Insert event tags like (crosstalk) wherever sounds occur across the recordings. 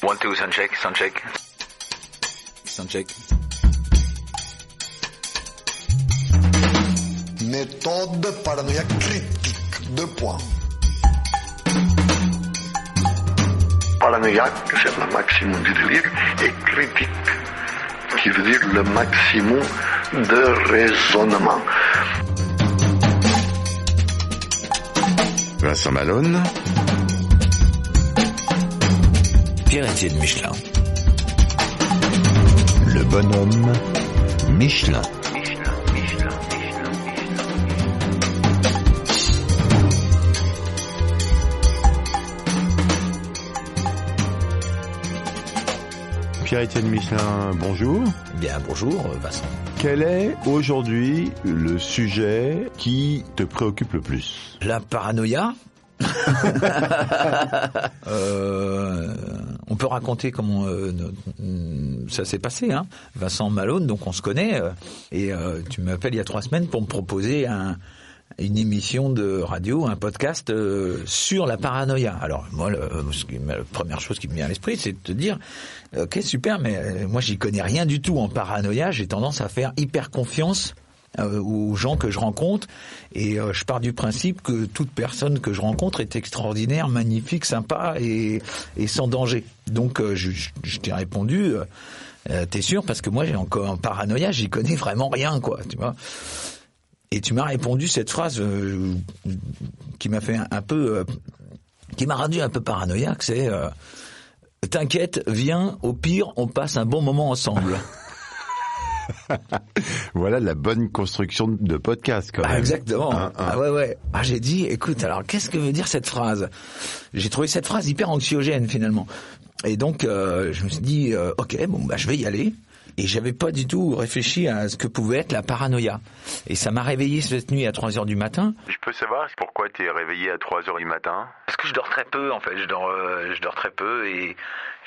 One, two, sound check, sound check. Sound check. Méthode paranoïaque critique. Deux points. Paranoïaque, c'est le maximum du délire, et critique, qui veut dire le maximum de raisonnement. Vincent Malone, Pierre-Étienne Michelin. le bonhomme Michelin. Pierre-Étienne Michelin, bonjour. Bien, bonjour Vincent. Quel est aujourd'hui le sujet qui te préoccupe le plus? La paranoïa (laughs) Euh, peut raconter comment euh, no- ça s'est passé. Hein. Vincent Malone, donc on se connaît, euh, et euh, tu m'appelles il y a trois semaines pour me proposer un, une émission de radio, un podcast sur la paranoïa. Alors moi, la première chose qui me vient à l'esprit, c'est de te dire, ok super, mais moi j'y connais rien du tout en paranoïa. J'ai tendance à faire hyper confiance euh, aux gens que je rencontre et euh, je pars du principe que toute personne que je rencontre est extraordinaire, magnifique, sympa et, et sans danger. Donc euh, je, je- t'ai répondu, euh, euh, t'es sûr? Parce que moi j'ai encore en paranoïa, j'y connais vraiment rien quoi, tu vois. Et tu m'as répondu cette phrase euh, qui m'a fait un, un peu, qui m'a rendu un peu paranoïaque, c'est T'inquiète, viens, au pire, on passe un bon moment ensemble. (laughs) Voilà la bonne construction de podcast quand Ah, même. exactement. Hein, hein. Ah ouais ouais. Ah j'ai dit, écoute, alors qu'est-ce que veut dire cette phrase? J'ai trouvé cette phrase hyper anxiogène finalement. Et donc euh, je me suis dit, euh, ok, bon bah je vais y aller. Et j'avais pas du tout réfléchi à ce que pouvait être la paranoïa. Et ça m'a réveillé cette nuit à 3 heures du matin. Je peux savoir pourquoi tu es réveillé à 3 heures du matin? Parce que je dors très peu en fait, je dors, euh, je dors très peu et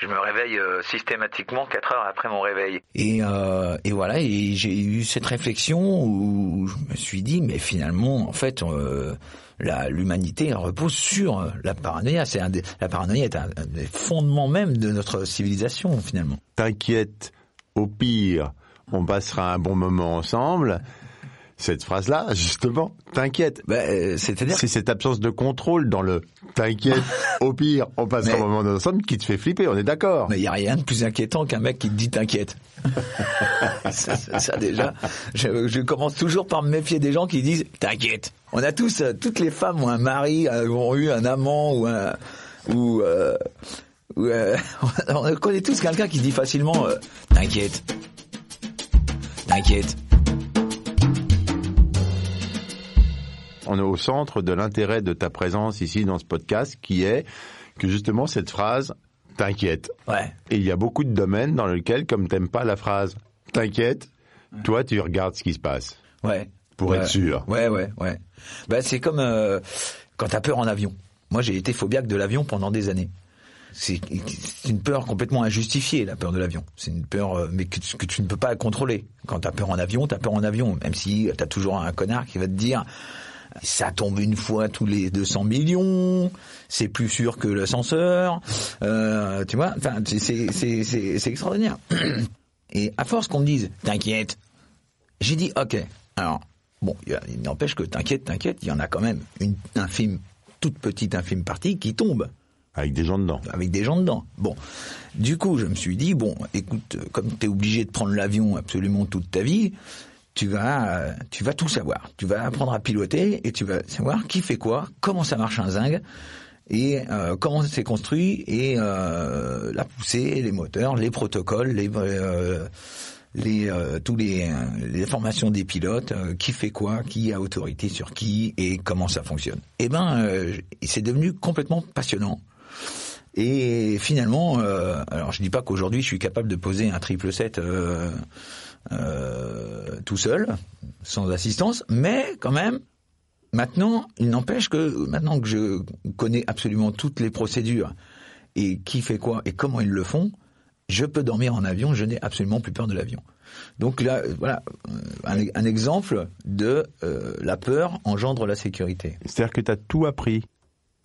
je me réveille euh, systématiquement 4 heures après mon réveil. Et, euh, et voilà, et j'ai eu cette réflexion où je me suis dit, mais finalement, en fait, euh, la- l'humanité repose sur la paranoïa. C'est la paranoïa est un, un des fondements même de notre civilisation finalement. T'inquiète, au pire, on passera un bon moment ensemble. Cette phrase-là, justement, t'inquiète. Ben, euh, C'est-à-dire C'est cette absence de contrôle dans le t'inquiète, au pire, on Mais- un moment ensemble qui te fait flipper, on est d'accord. Mais il n'y a rien de plus inquiétant qu'un mec qui te dit t'inquiète. (laughs) ça, ça- ça, déjà, je, je commence toujours par me méfier des gens qui disent t'inquiète. On a tous, euh, toutes les femmes ont un mari, euh, ont eu un amant ou un, ou, euh, ou, (laughs) on connaît tous quelqu'un qui dit facilement t'inquiète, t'inquiète. On est au centre de l'intérêt de ta présence ici dans ce podcast qui est que justement cette phrase t'inquiète. Ouais. Et il y a beaucoup de domaines dans lesquels, comme t'aimes pas la phrase t'inquiète, toi tu regardes ce qui se passe. Ouais. Pour Ouais. être sûr. Ouais, ouais, ouais. Bah, c'est comme euh, quand t'as peur en avion. Moi, j'ai été phobiaque de l'avion pendant des années. C'est une peur complètement injustifiée, la peur de l'avion. C'est une peur, euh, mais que tu ne peux pas contrôler. Quand t'as peur en avion, t'as peur en avion. Même si t'as toujours un connard qui va te dire, ça tombe une fois tous les 200 millions, c'est plus sûr que l'ascenseur, euh, tu vois, enfin, c'est- extraordinaire. (clears throat) Et à force qu'on me dise, t'inquiète, j'ai dit, ok, alors, bon, il n'empêche que t'inquiète, t'inquiète, il y en a quand même une infime, toute petite infime partie qui tombe Avec des gens dedans. avec des gens dedans. Bon, du coup, je me suis dit bon, écoute, comme tu es obligé de prendre l'avion absolument toute ta vie, tu vas, tu vas tout savoir. Tu vas apprendre à piloter et tu vas savoir qui fait quoi, comment ça marche un zinc et euh, comment c'est construit et euh, la poussée, les moteurs, les protocoles, les euh, les euh, tous les, euh, les informations des pilotes, euh, qui fait quoi, qui a autorité sur qui et comment ça fonctionne. Eh ben, c'est devenu complètement passionnant. Et finalement, alors je dis pas qu'aujourd'hui je suis capable de poser un triple set euh, tout seul, sans assistance, mais quand même, maintenant, il n'empêche que maintenant que je connais absolument toutes les procédures et qui fait quoi et comment ils le font, je peux dormir en avion, je n'ai absolument plus peur de l'avion. Donc là, euh, voilà, euh, un, un exemple de euh, la peur engendre la sécurité. C'est-à-dire que tu as tout appris.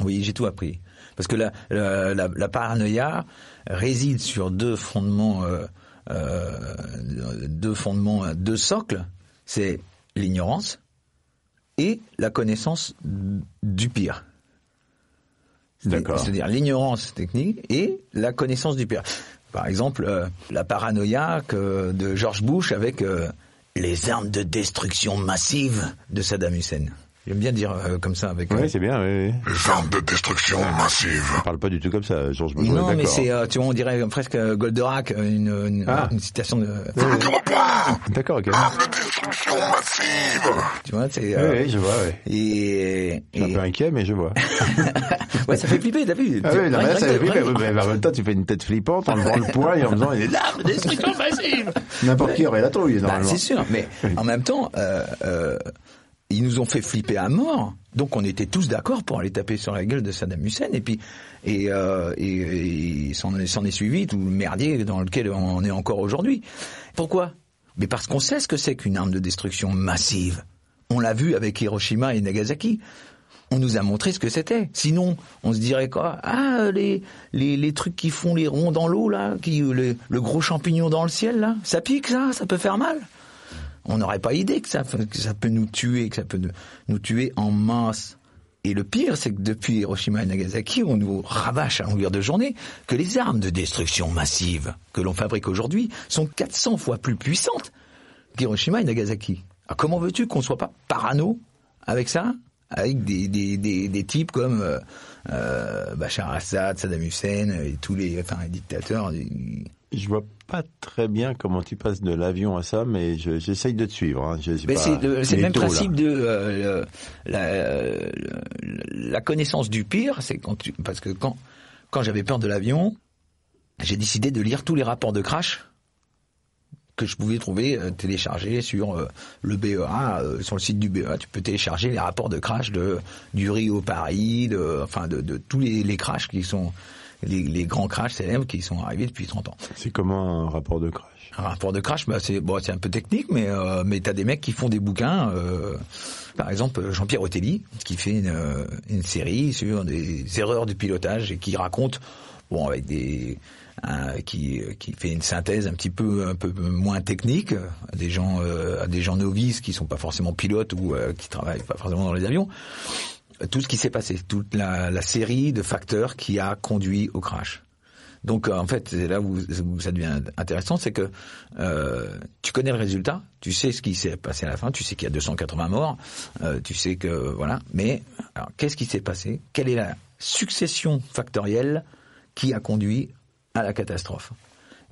Oui, j'ai tout appris. Parce que la, la, la, la paranoïa réside sur deux fondements, euh, deux fondements, deux socles. C'est l'ignorance et la connaissance du pire. D'accord. C'est-à-dire l'ignorance technique et la connaissance du pire. Par exemple, euh, la paranoïa que- de George Bush avec euh, les armes de destruction massive de Saddam Hussein. J'aime bien dire euh, comme ça avec. euh, Oui, c'est bien. Oui, oui. Les armes de destruction massive. On parle pas du tout comme ça, Georges Bush. Non, mais d'accord. c'est, euh, tu vois, on dirait presque euh, Goldorak, euh, une, une, Ah. une citation de, D'accord, ok. Armes de destruction massive. tu vois, c'est, Oui, euh, oui, je vois, oui. et, Je suis un peu inquiet, mais je vois. (laughs) ouais, ça fait flipper, t'as vu? Ah oui, non, mais là, ça fait flipper. Mais en même temps, tu fais une tête flippante en levant le poing et en faisant (laughs) une arme de destruction massive. N'importe qui aurait la trouille, Bah, normalement. c'est sûr, mais (laughs) en même temps, euh, euh, ils nous ont fait flipper à mort. Donc on était tous d'accord pour aller taper sur la gueule de Saddam Hussein et puis et, euh, et, et s'en est, s'en est suivi tout le merdier dans lequel on est encore aujourd'hui. Pourquoi? Mais parce qu'on sait ce que c'est qu'une arme de destruction massive. On l'a vu avec Hiroshima et Nagasaki. On nous a montré ce que c'était. Sinon, on se dirait quoi? Ah, les, les, les trucs qui font les ronds dans l'eau, là, qui, le, le gros champignon dans le ciel, là, ça pique, ça? Ça peut faire mal? On n'aurait pas idée que ça, que ça peut nous tuer, que ça peut nous- tuer en masse. Et le pire, c'est que depuis Hiroshima et Nagasaki, on nous rabâche à longueur de journée que les armes de destruction massive que l'on fabrique aujourd'hui sont 400 fois plus puissantes qu'Hiroshima et Nagasaki. Alors comment veux-tu qu'on soit pas parano avec ça avec des, des, des, des types comme euh, euh, Bachar Assad, Saddam Hussein et tous les, enfin, dictateurs. Je vois pas très bien comment tu passes de l'avion à ça, mais je- j'essaye de te suivre. Hein. Mais pas c'est le, même taux, là. principe de euh, le- la, euh, la connaissance du pire, c'est quand tu, parce que quand quand j'avais peur de l'avion, j'ai décidé de lire tous les rapports de crash que je pouvais trouver euh, téléchargés sur euh, le BEA, euh, sur le site du BEA, tu peux télécharger les rapports de crash de du Rio Paris, de enfin de, de tous les, les crashs qui sont les, les grands crashs célèbres qui sont arrivés depuis 30 ans. C'est comment un rapport de crash? Un rapport de crash, bah c'est bon, c'est un peu technique, mais euh, mais t'as des mecs qui font des bouquins. euh, par exemple, Jean-Pierre Otelli, qui fait une, euh, une série sur des erreurs de pilotage et qui raconte, bon, avec des un- qui qui fait une synthèse un petit peu un peu moins technique à des gens euh, à des gens novices qui sont pas forcément pilotes ou euh, qui travaillent pas forcément dans les avions tout ce qui s'est passé, toute la, la série de facteurs qui a conduit au crash. Donc euh, en fait, c'est là où, où ça devient intéressant, c'est que euh, tu connais le résultat, tu sais ce qui s'est passé à la fin, tu sais qu'il y a 280 morts, euh, tu sais que voilà. Mais qu'est-ce qui s'est passé? Quelle est la succession factorielle qui a conduit à la catastrophe?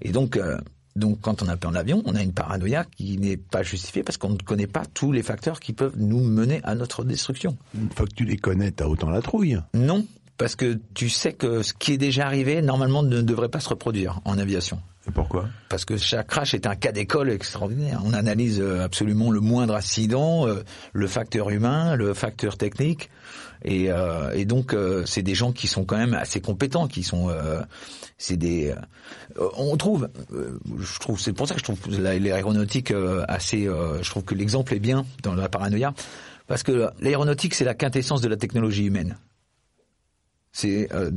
Et donc euh, donc quand on a peur de l'avion, on a une paranoïa qui n'est pas justifiée parce qu'on ne connaît pas tous les facteurs qui peuvent nous mener à notre destruction. Une fois que tu les connais, t'as autant la trouille. Non, parce que tu sais que ce qui est déjà arrivé, normalement, ne devrait pas se reproduire en aviation. Et pourquoi Parce que chaque crash est un cas d'école extraordinaire. On analyse euh, absolument le moindre accident, euh, le facteur humain, le facteur technique, et, euh, donc c'est des gens qui sont quand même assez compétents, qui sont, c'est des, on trouve, je trouve, c'est pour ça que je trouve la- l'aéronautique assez, je trouve que l'exemple est bien dans la paranoïa, parce que l'aéronautique c'est la quintessence de la technologie humaine. C'est euh,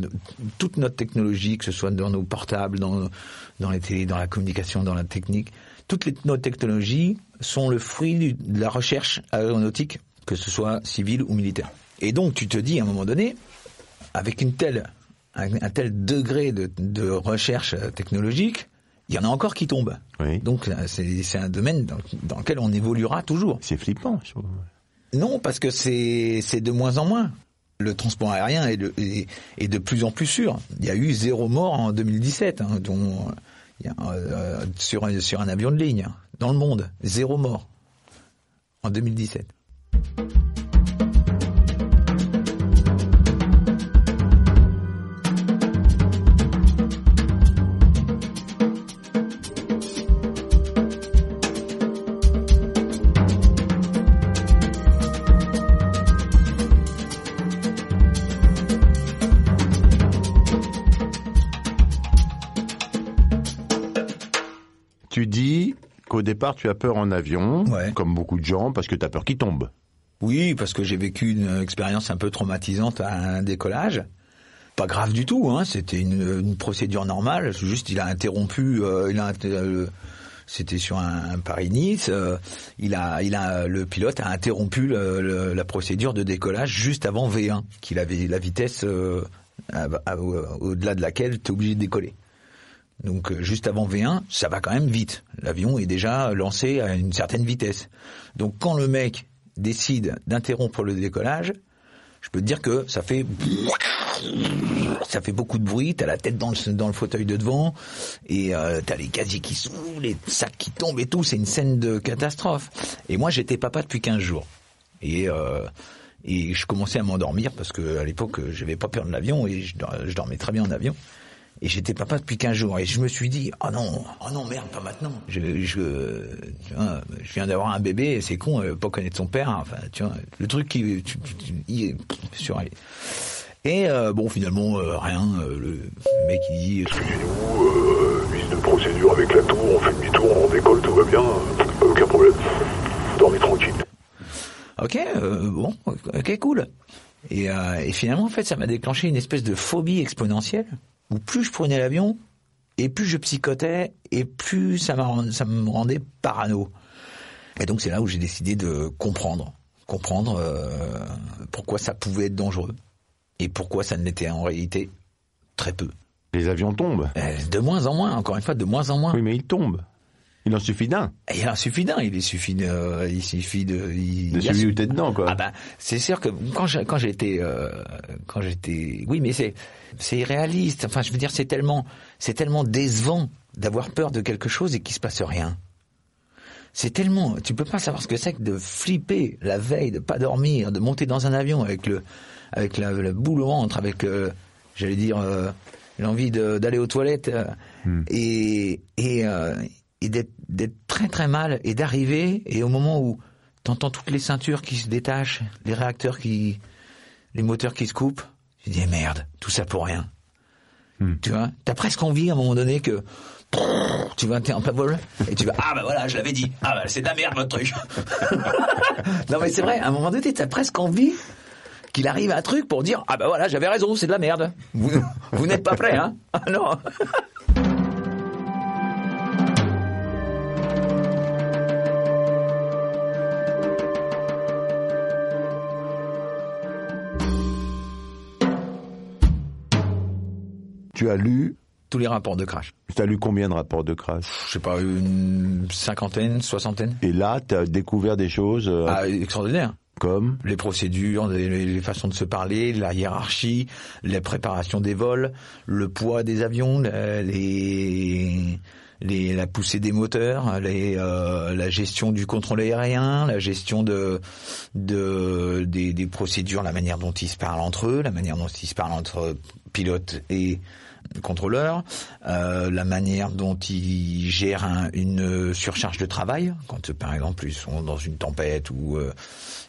toute notre technologie, que ce soit dans nos portables, dans, dans les télés, dans la communication, dans la technique, toutes les, nos technologies sont le fruit du- de la recherche aéronautique, que ce soit civile ou militaire. Et donc tu te dis à un moment donné, avec une telle, un, un tel degré de, de recherche technologique, il y en a encore qui tombent. Oui. Donc c'est un domaine dans, dans lequel on évoluera toujours. C'est flippant, je trouve. Non, parce que c'est de moins en moins. Le transport aérien est de, plus en plus sûr. Il y a eu zéro mort en 2017, hein, dont euh, sur, un- sur un avion de ligne, hein, dans le monde, zéro mort en 2017. Départ, tu as peur en avion, Ouais. comme beaucoup de gens, parce que tu as peur qu'il tombe. Oui, parce que j'ai vécu une expérience un peu traumatisante à un décollage. Pas grave du tout, hein. C'était une, une procédure normale. Juste, il a interrompu. euh, il a euh, c'était sur un, un Paris-Nice. euh, il a, il a, le pilote a interrompu le- le- la procédure de décollage juste avant V1, qu'il avait la vitesse au-delà de laquelle tu es obligé de décoller. Donc euh, juste avant V1, ça va quand même vite. L'avion est déjà lancé à une certaine vitesse. Donc quand le mec décide d'interrompre le décollage, je peux te dire que ça fait ça fait beaucoup de bruit, t'as la tête dans le, dans le fauteuil de devant, et euh, t'as les casiers qui s'ouvrent, les sacs qui tombent et tout, c'est une scène de catastrophe. Et moi j'étais papa depuis 15 jours. Et, euh, et je commençais à m'endormir parce que à l'époque j'avais pas peur de l'avion et je, dor- je dormais très bien en avion. Et j'étais papa depuis 15 jours et je me suis dit oh non oh non merde pas maintenant je je tu vois, je viens d'avoir un bébé c'est con euh, pas connaître son père enfin tu vois le truc qui tu, tu- tu- il est sur et euh, bon finalement euh, rien euh, le mec il dit Nous, euh, mise de procédure avec la tour, on fait demi-tour, on décolle, tout va bien, euh, aucun problème. Dormez tranquille. Ok, euh, bon, ok, cool. Et, euh, et finalement, en fait, ça m'a déclenché une espèce de phobie exponentielle, où plus je prenais l'avion, et plus je psychotais, et plus ça, ça me rendait parano. Et donc c'est là où j'ai décidé de comprendre, comprendre euh, pourquoi ça pouvait être dangereux, et pourquoi ça ne l'était en réalité très peu. Les avions tombent. Euh, De moins en moins, encore une fois, de moins en moins. Oui, mais ils tombent. Il en suffit d'un. Il en suffit d'un, il suffit de, il suffit de, il, De a celui ce- où t'es dedans, quoi. Ah bah, c'est sûr que quand j'ai- quand j'étais, euh, quand j'étais, oui, mais c'est, c'est irréaliste. Enfin, je veux dire, c'est tellement, c'est tellement décevant d'avoir peur de quelque chose et qu'il se passe rien. C'est tellement, tu peux pas savoir ce que c'est que de flipper la veille, de pas dormir, de monter dans un avion avec le, avec la, la boule au ventre, avec, euh, j'allais dire, euh, l'envie d'aller aux toilettes euh, et et, euh, et d'être très très mal et d'arriver. Et au moment où t'entends toutes les ceintures qui se détachent, les réacteurs qui, les moteurs qui se coupent, tu dis eh merde, tout ça pour rien. Tu vois, t'as presque envie à un moment donné que (laughs) tu vas t'es en plein vol et tu vas ah bah voilà je l'avais dit. Ah bah c'est de la merde votre truc. (laughs) Non mais c'est vrai à un moment donné t'as presque envie qu'il arrive un truc pour dire ah bah voilà j'avais raison c'est de la merde. Vous, vous n'êtes pas prêt hein. (laughs) Ah non Tu as lu, tous les rapports de crash. Tu as lu combien de rapports de crash? Je sais pas une cinquantaine soixantaine. Et là, tu as découvert des choses euh, ah, extraordinaire. comme? Les procédures, les, les façons de se parler, la hiérarchie, la préparation des vols, le poids des avions, la- les, les, la poussée des moteurs, les, euh, la gestion du contrôle aérien, la gestion de, de des, des procédures, la manière dont ils se parlent entre eux, la manière dont ils se parlent entre pilotes et contrôleurs, euh, la manière dont ils gèrent un- une surcharge de travail, quand euh, par exemple ils sont dans une tempête ou euh,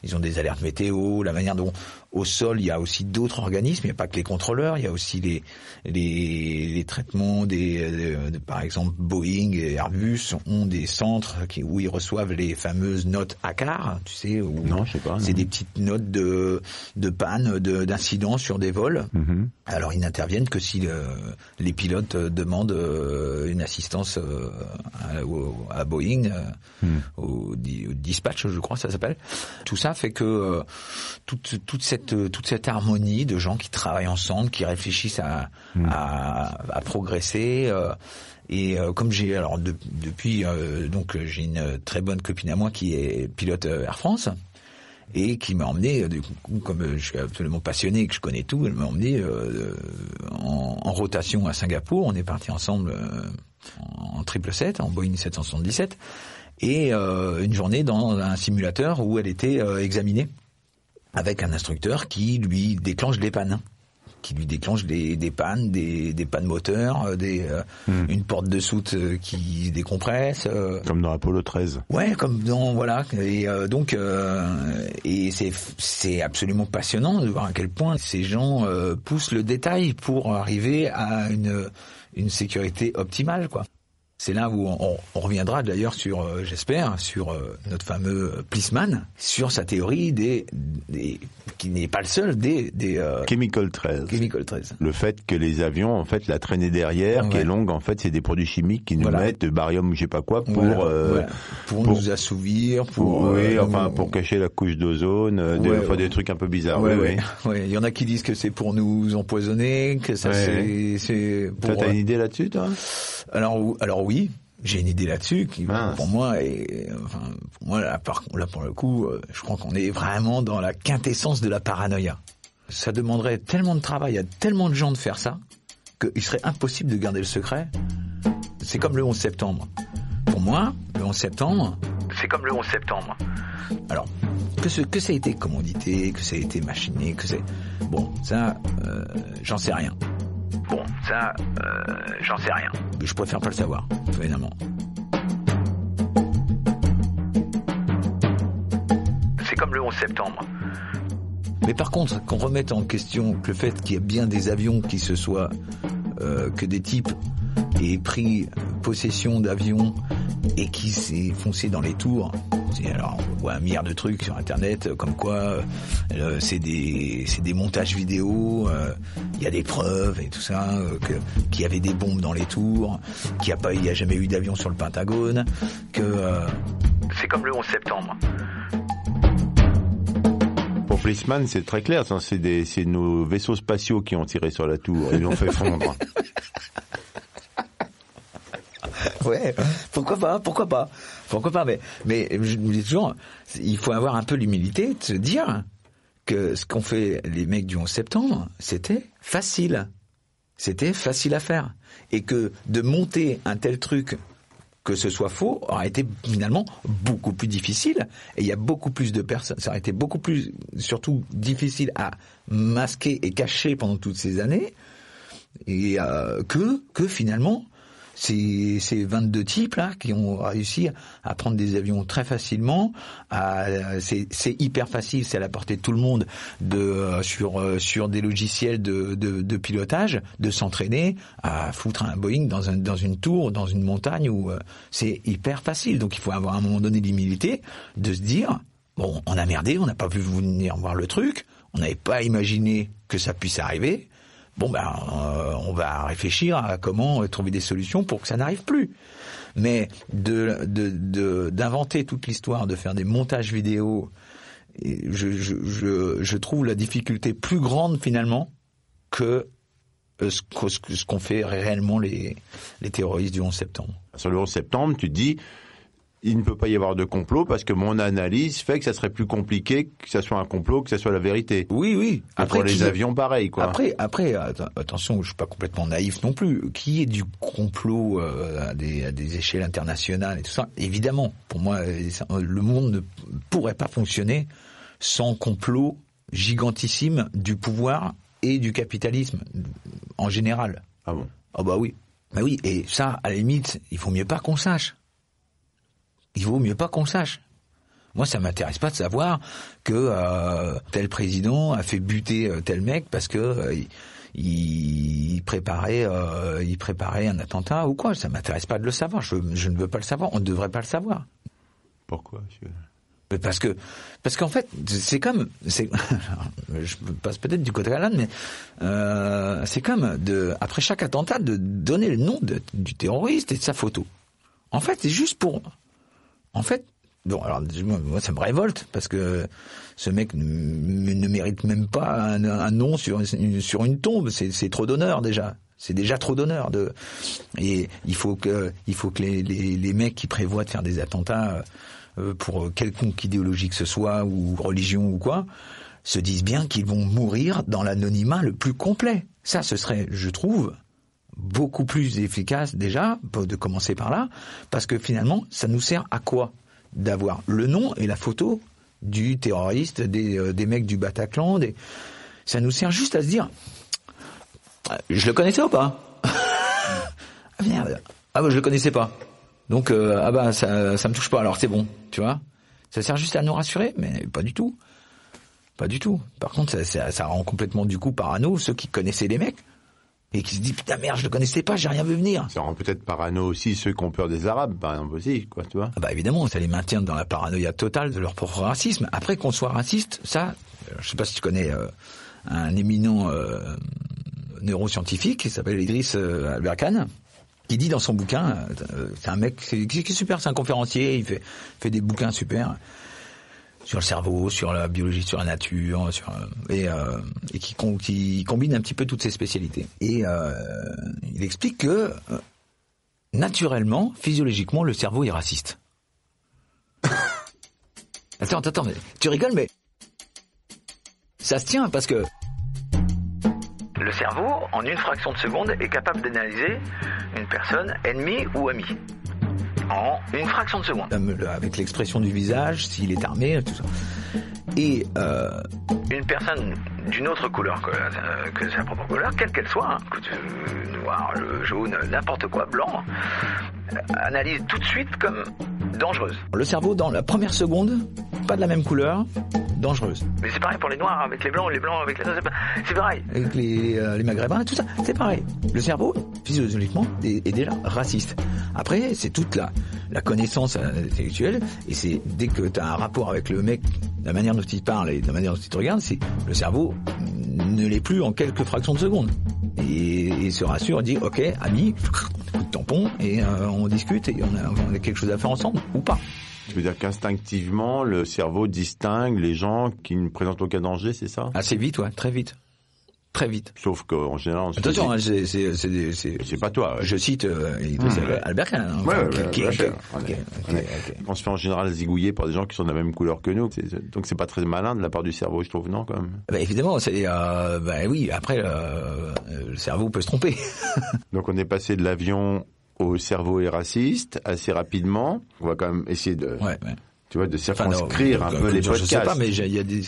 ils ont des alertes météo, la manière dont au sol il y a aussi d'autres organismes, il n'y a pas que les contrôleurs, il y a aussi les les, les traitements des de- de- par exemple Boeing et Airbus ont des centres qui, où ils reçoivent les fameuses notes ACAR, tu sais, où Non, je sais pas, c'est des petites notes de de panne, de d'incidents sur des vols. Mhm. Alors ils n'interviennent que si euh, les pilotes euh, demandent euh, une assistance euh, à, au- à Boeing, euh, au, di- au dispatch, je crois, ça s'appelle. Tout ça fait que euh, toute, toute cette toute cette harmonie de gens qui travaillent ensemble, qui réfléchissent à à, à progresser. euh, et euh, comme j'ai alors de- depuis euh, donc euh, j'ai une très bonne copine à moi qui est pilote euh, Air France et qui m'a emmené, euh, du coup, comme euh, je suis absolument passionné et que je connais tout, elle m'a emmené euh, en, en rotation à Singapour. On est parti ensemble euh, en 777, en Boeing 777, et euh, une journée dans un simulateur où elle était euh, examinée avec un instructeur qui lui déclenche des pannes qui lui déclenche des, des pannes, des, des pannes moteurs, euh, des, euh, Hmm. une porte de soute euh, qui décompresse. Comme dans Apollo 13. Ouais, comme dans voilà et euh, donc euh, et c'est c'est absolument passionnant de voir à quel point ces gens euh, poussent le détail pour arriver à une une sécurité optimale quoi. C'est là où on, on reviendra d'ailleurs sur, euh, j'espère, sur euh, notre fameux Plisman, sur sa théorie des, des qui n'est pas le seul des des euh, Chemical 13. chemical 13. Le fait que les avions, en fait, la traînée derrière, qui est longue, en fait, c'est des produits chimiques qui nous Voilà. mettent de barium ou je sais pas quoi pour, Voilà, euh, voilà. pour, pour- nous assouvir, pour, pour, oui, enfin, pour cacher la couche d'ozone, euh, des, Ouais, enfin, ouais. des trucs un peu bizarres. Oui, oui. (laughs) Il y en a qui disent que c'est pour nous empoisonner, que ça c'est Toi, t'as une idée là-dessus, toi? Alors alors oui, j'ai une idée là-dessus qui Mince. pour moi est enfin pour moi là, par, là pour le coup, euh, je crois qu'on est vraiment dans la quintessence de la paranoïa. Ça demanderait tellement de travail à tellement de gens de faire ça qu'il serait impossible de garder le secret. C'est comme le 11 septembre. Pour moi, le 11 septembre, C'est comme le 11 septembre. alors, que, ce, que ça a été commandité, que ça a été machiné, que c'est... Bon, ça, euh, j'en sais rien. Bon, ça, euh, j'en sais rien. Mais je préfère pas le savoir, évidemment. C'est comme le 11 septembre. Mais par contre, qu'on remette en question que le fait qu'il y ait bien des avions qui se soient... euh, que des types aient pris possession d'avions et qui s'est foncé dans les tours. Alors, on voit un milliard de trucs sur Internet, euh, comme quoi euh, c'est des c'est des montages vidéo, euh, il y a des preuves et tout ça, euh, que qu'il y avait des bombes dans les tours, qu'il n'y a pas il y a jamais eu d'avion sur le Pentagone, que euh, C'est comme le 11 septembre. Pour Policeman, c'est très clair. ça, C'est des, c'est nos vaisseaux spatiaux qui ont tiré sur la tour. Ils l'ont fait fondre. (laughs) Ouais, pourquoi pas, pourquoi pas, pourquoi pas, mais, mais je me dis toujours, il faut avoir un peu l'humilité de se dire que ce qu'ont fait les mecs du 11 septembre, c'était facile. C'était facile à faire. Et que de monter un tel truc, que ce soit faux, aurait été finalement beaucoup plus difficile. Et il y a beaucoup plus de personnes, ça aurait été beaucoup plus, surtout difficile à masquer et cacher pendant toutes ces années, et euh, que, que finalement, ces, ces 22 types là qui ont réussi à prendre des avions très facilement, c'est hyper facile, c'est à la portée de tout le monde de euh, sur euh, sur des logiciels de, de, de pilotage, de s'entraîner à foutre un Boeing dans un dans une tour, dans une montagne où euh, c'est hyper facile. Donc il faut avoir à un moment donné l'humilité de se dire bon, on a merdé, on n'a pas pu venir voir le truc, on n'avait pas imaginé que ça puisse arriver. Bon ben, euh, on va réfléchir à comment trouver des solutions pour que ça n'arrive plus. Mais de d'inventer toute l'histoire, de faire des montages vidéo, je, trouve la difficulté plus grande finalement que euh, que- ce qu'ont fait réellement les, les terroristes du 11 septembre. Sur le 11 septembre, tu dis, il ne peut pas y avoir de complot parce que mon analyse fait que ça serait plus compliqué que ça soit un complot que ça soit la vérité. Oui, oui. Pour les avions, pareil, quoi. Après, après, att- attention, je suis pas complètement naïf non plus. Qui est du complot euh, à, des, à des échelles internationales et tout ça? Évidemment, pour moi, euh, euh, le monde ne pourrait pas fonctionner sans complot gigantissime du pouvoir et du capitalisme en général. Ah bon? Ah bah oui. Bah oui, et ça, à la limite, il faut mieux pas qu'on sache. Il vaut mieux pas qu'on sache. Moi, ça m'intéresse pas de savoir que euh, tel président a fait buter euh, tel mec parce que euh, il, il préparait, euh, il préparait un attentat ou quoi. Ça m'intéresse pas de le savoir. Je, je ne veux pas le savoir. On ne devrait pas le savoir. Pourquoi monsieur Parce que, parce qu'en fait, c'est comme, c'est, (laughs) je passe peut-être du côté de la mais euh, c'est comme de, après chaque attentat, de donner le nom de- du terroriste et de sa photo. En fait, c'est juste pour, en fait, bon, alors moi, ça me révolte parce que ce mec ne, mérite même pas un, nom sur une, tombe. C'est, trop d'honneur déjà. C'est déjà trop d'honneur de et il faut que il faut que les, les, les mecs qui prévoient de faire des attentats euh, pour quelconque idéologie que ce soit ou religion ou quoi se disent bien qu'ils vont mourir dans l'anonymat le plus complet. Ça, ce serait, je trouve, beaucoup plus efficace déjà, de commencer par là, parce que finalement, ça nous sert à quoi D'avoir le nom et la photo du terroriste, des, euh, des mecs du Bataclan, des... ça nous sert juste à se dire, euh, je le connaissais ou pas? Ah (laughs) merde, ah bah je le connaissais pas. Donc euh, ah bah ça, ça me touche pas, alors c'est bon, tu vois Ça sert juste à nous rassurer, mais pas du tout. Pas du tout. Par contre, ça, ça, ça rend complètement du coup parano ceux qui connaissaient les mecs et qui se disent putain merde je le connaissais pas j'ai rien vu venir. Ça rend peut-être parano aussi ceux qui ont peur des Arabes, par exemple aussi, quoi, tu vois. ah bah évidemment ça les maintient dans la paranoïa totale de leur propre racisme. Après qu'on soit raciste ça euh, je sais pas si tu connais euh, un éminent euh, neuroscientifique qui s'appelle Idriss euh, Albert Khan qui dit dans son bouquin euh, c'est un mec qui qui est super c'est un conférencier il fait fait des bouquins super sur le cerveau, sur la biologie, sur la nature, sur, euh, et, euh, qui, com- qui combine un petit peu toutes ces spécialités. Et euh, il explique que euh, naturellement, physiologiquement, le cerveau est raciste. (laughs) attends, attends, tu rigoles, mais ça se tient parce que Le cerveau, en une fraction de seconde, est capable d'analyser une personne ennemie ou amie. En une fraction de seconde. euh, avec l'expression du visage, s'il est armé, tout ça. Et euh, Une personne d'une autre couleur que, euh, que sa propre couleur, quelle qu'elle soit, hein, que tu- noir, le jaune, n'importe quoi, blanc, euh, analyse tout de suite comme dangereuse. le cerveau, dans la première seconde, pas de la même couleur, dangereuse. Mais c'est pareil pour les noirs avec les blancs, les blancs avec les noirs, c'est pareil. avec les, euh, les maghrébins, tout ça, c'est pareil. Le cerveau, physiologiquement, est, est déjà raciste. Après, c'est toute la, la connaissance euh, intellectuelle, et c'est dès que tu as un rapport avec le mec, la manière dont il parle et la manière dont il te regarde, c'est le cerveau ne l'est plus en quelques fractions de seconde. Et, et se rassure, dit, ok, ami, de tampon, et euh, on discute, et on a, on a quelque chose à faire ensemble, ou pas. Tu veux dire qu'instinctivement, le cerveau distingue les gens qui ne présentent aucun danger, c'est ça? Assez vite, ouais, très vite. Très vite. Sauf qu'en général, on se Attention, dit- hein, c'est- c'est- pas toi. ouais. Je cite euh, Idriss Albert Kahn, hein, sûr. On se fait en général zigouiller par des gens qui sont de la même couleur que nous. Donc c'est pas très malin de la part du cerveau, je trouve, non, quand même. Bah, évidemment, c'est euh, bah oui. Après, euh, le cerveau peut se tromper. (laughs) Donc on est passé de l'avion au cerveau est raciste assez rapidement. On va quand même essayer de, Ouais. ouais. Tu vois, de Enfin, non, circonscrire un peu les je podcasts. sais pas, mais il y a des,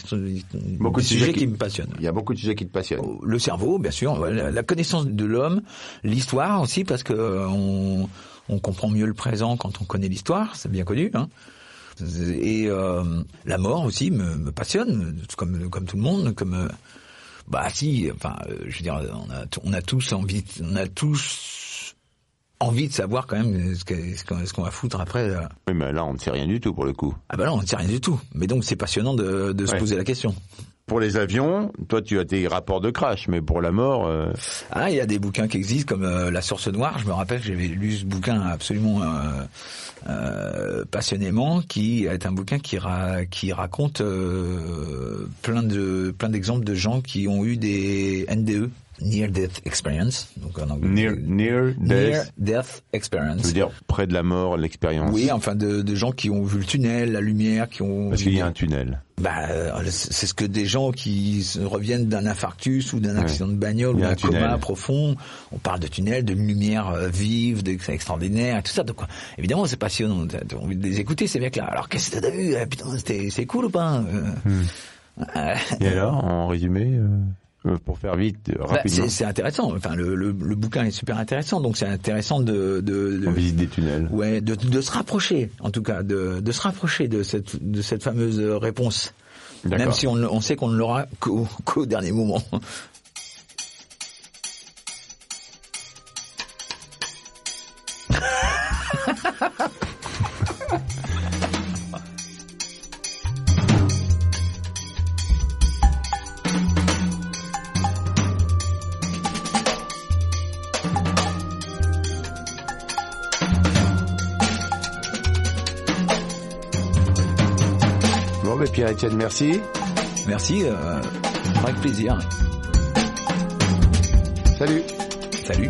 Beaucoup des de sujets sujets qui... qui- me passionnent. Il y a beaucoup de sujets qui te passionnent. Le cerveau, bien sûr, la, la connaissance de l'homme, l'histoire aussi, parce que euh, on, on comprend mieux le présent quand on connaît l'histoire, c'est bien connu. Hein. Et euh, la mort aussi me, me passionne, comme comme tout le monde, comme euh, bah si, enfin, je veux dire, on a on a tous envie, on a tous envie de savoir quand même ce qu'on va foutre après. euh. Oui, mais là, on ne sait rien du tout pour le coup. Ah bah là, on ne sait rien du tout. Mais donc c'est passionnant de, de se poser la question. Pour les avions, toi, tu as tes rapports de crash, mais pour la mort, euh, Ah, il y a des bouquins qui existent comme euh, La Source Noire. Je me rappelle que j'avais lu ce bouquin absolument euh, euh, passionnément, qui est un bouquin qui, ra- qui raconte euh, plein de plein d'exemples de gens qui ont eu des NDE, Near Death Experience, donc en anglais. near, near Near death, Death Experience. ça veut dire près de la mort, l'expérience. Oui, enfin de, de gens qui ont vu le tunnel, la lumière, qui ont. Parce qu'il y a un tunnel. Bah, euh, c'est ce que des gens qui reviennent d'un infarctus ou d'un Ouais. accident de bagnole ou d'un coma profond. On parle de tunnel, de lumière euh, vive, de, extraordinaire, et tout ça. Donc, évidemment, c'est passionnant. T'as envie de les écouter ces mecs-là. Alors, qu'est-ce que t'as vu? Ah, Putain, c'était- c'est cool ou pas? Euh, Hmm. euh, Et alors, en résumé, euh, euh, pour faire vite, euh, bah, rapidement, c'est intéressant. Enfin, le, le, le bouquin est super intéressant. Donc, c'est intéressant de, de, visite des tunnels. ouais, de, de se rapprocher, en tout cas, de, de se rapprocher de cette, de cette fameuse réponse. Même si on, on sait qu'on ne l'aura qu'au qu'au dernier moment. Merci. Merci, euh, avec plaisir. Salut. Salut.